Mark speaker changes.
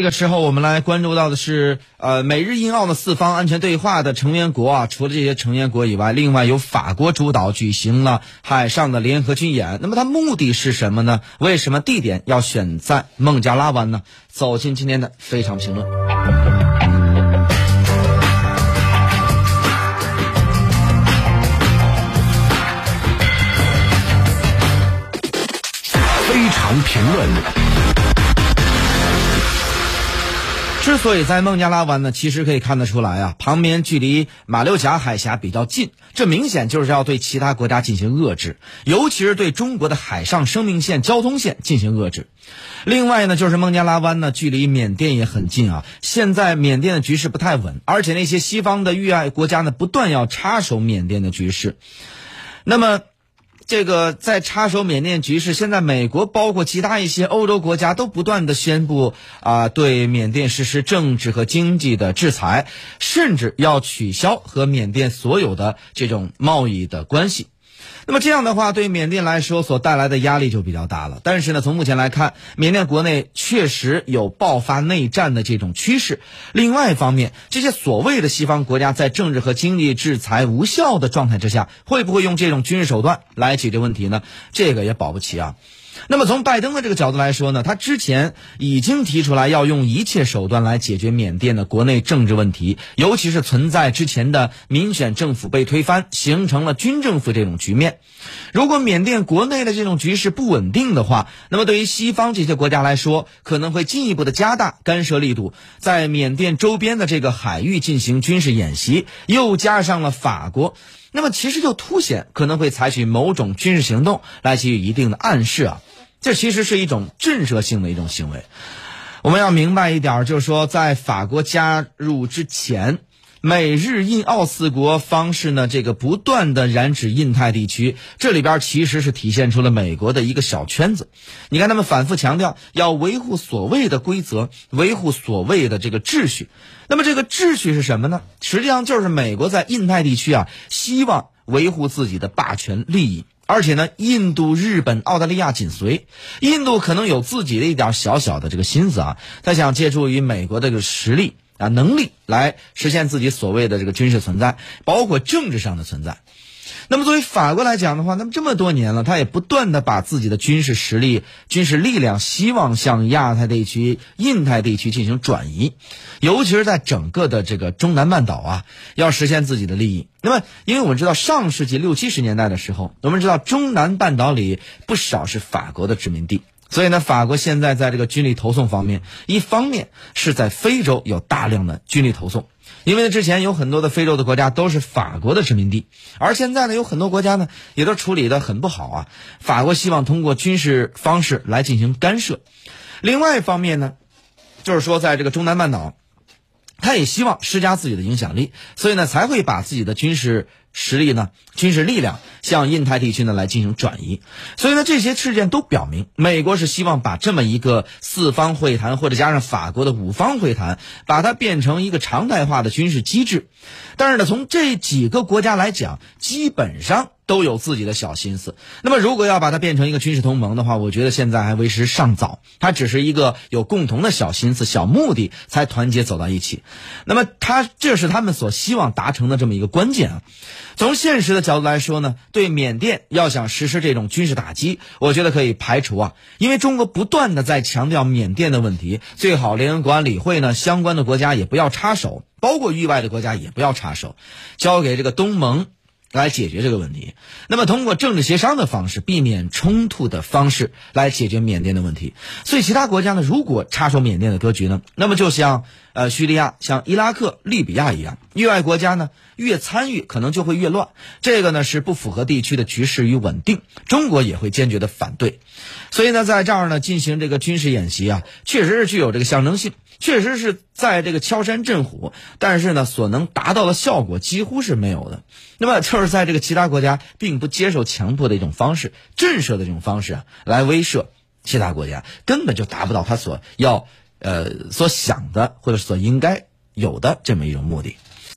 Speaker 1: 这个时候，我们来关注到的是，呃，美日印澳的四方安全对话的成员国啊，除了这些成员国以外，另外由法国主导举行了海上的联合军演。那么它目的是什么呢？为什么地点要选在孟加拉湾呢？走进今天的非常评论。
Speaker 2: 非常评论。
Speaker 1: 之所以在孟加拉湾呢，其实可以看得出来啊，旁边距离马六甲海峡比较近，这明显就是要对其他国家进行遏制，尤其是对中国的海上生命线、交通线进行遏制。另外呢，就是孟加拉湾呢，距离缅甸也很近啊。现在缅甸的局势不太稳，而且那些西方的域外国家呢，不断要插手缅甸的局势，那么。这个在插手缅甸局势，现在美国包括其他一些欧洲国家都不断的宣布啊，对缅甸实施政治和经济的制裁，甚至要取消和缅甸所有的这种贸易的关系。那么这样的话，对缅甸来说所带来的压力就比较大了。但是呢，从目前来看，缅甸国内确实有爆发内战的这种趋势。另外一方面，这些所谓的西方国家在政治和经济制裁无效的状态之下，会不会用这种军事手段来解决问题呢？这个也保不齐啊。那么从拜登的这个角度来说呢，他之前已经提出来要用一切手段来解决缅甸的国内政治问题，尤其是存在之前的民选政府被推翻，形成了军政府这种局面。如果缅甸国内的这种局势不稳定的话，那么对于西方这些国家来说，可能会进一步的加大干涉力度，在缅甸周边的这个海域进行军事演习，又加上了法国，那么其实就凸显可能会采取某种军事行动来给予一定的暗示啊。这其实是一种震慑性的一种行为。我们要明白一点，就是说，在法国加入之前，美日印澳四国方式呢，这个不断的染指印太地区，这里边其实是体现出了美国的一个小圈子。你看，他们反复强调要维护所谓的规则，维护所谓的这个秩序。那么，这个秩序是什么呢？实际上就是美国在印太地区啊，希望维护自己的霸权利益。而且呢，印度、日本、澳大利亚紧随。印度可能有自己的一点小小的这个心思啊，他想借助于美国的这个实力啊、能力来实现自己所谓的这个军事存在，包括政治上的存在。那么，作为法国来讲的话，那么这么多年了，他也不断的把自己的军事实力、军事力量，希望向亚太地区、印太地区进行转移，尤其是在整个的这个中南半岛啊，要实现自己的利益。那么，因为我们知道上世纪六七十年代的时候，我们知道中南半岛里不少是法国的殖民地，所以呢，法国现在在这个军力投送方面，一方面是在非洲有大量的军力投送。因为之前有很多的非洲的国家都是法国的殖民地，而现在呢，有很多国家呢也都处理的很不好啊。法国希望通过军事方式来进行干涉。另外一方面呢，就是说在这个中南半岛，他也希望施加自己的影响力，所以呢才会把自己的军事。实力呢？军事力量向印太地区呢来进行转移，所以呢，这些事件都表明，美国是希望把这么一个四方会谈，或者加上法国的五方会谈，把它变成一个常态化的军事机制。但是呢，从这几个国家来讲，基本上。都有自己的小心思。那么，如果要把它变成一个军事同盟的话，我觉得现在还为时尚早。它只是一个有共同的小心思、小目的才团结走到一起。那么，它这是他们所希望达成的这么一个关键啊。从现实的角度来说呢，对缅甸要想实施这种军事打击，我觉得可以排除啊，因为中国不断的在强调缅甸的问题，最好联合国安理会呢相关的国家也不要插手，包括域外的国家也不要插手，交给这个东盟。来解决这个问题，那么通过政治协商的方式，避免冲突的方式来解决缅甸的问题。所以，其他国家呢，如果插手缅甸的格局呢，那么就像呃叙利亚、像伊拉克、利比亚一样，域外国家呢越参与，可能就会越乱。这个呢是不符合地区的局势与稳定，中国也会坚决的反对。所以呢，在这儿呢进行这个军事演习啊，确实是具有这个象征性。确实是在这个敲山震虎，但是呢，所能达到的效果几乎是没有的。那么，就是在这个其他国家并不接受强迫的一种方式，震慑的这种方式啊，来威慑其他国家，根本就达不到他所要呃所想的或者所应该有的这么一种目的。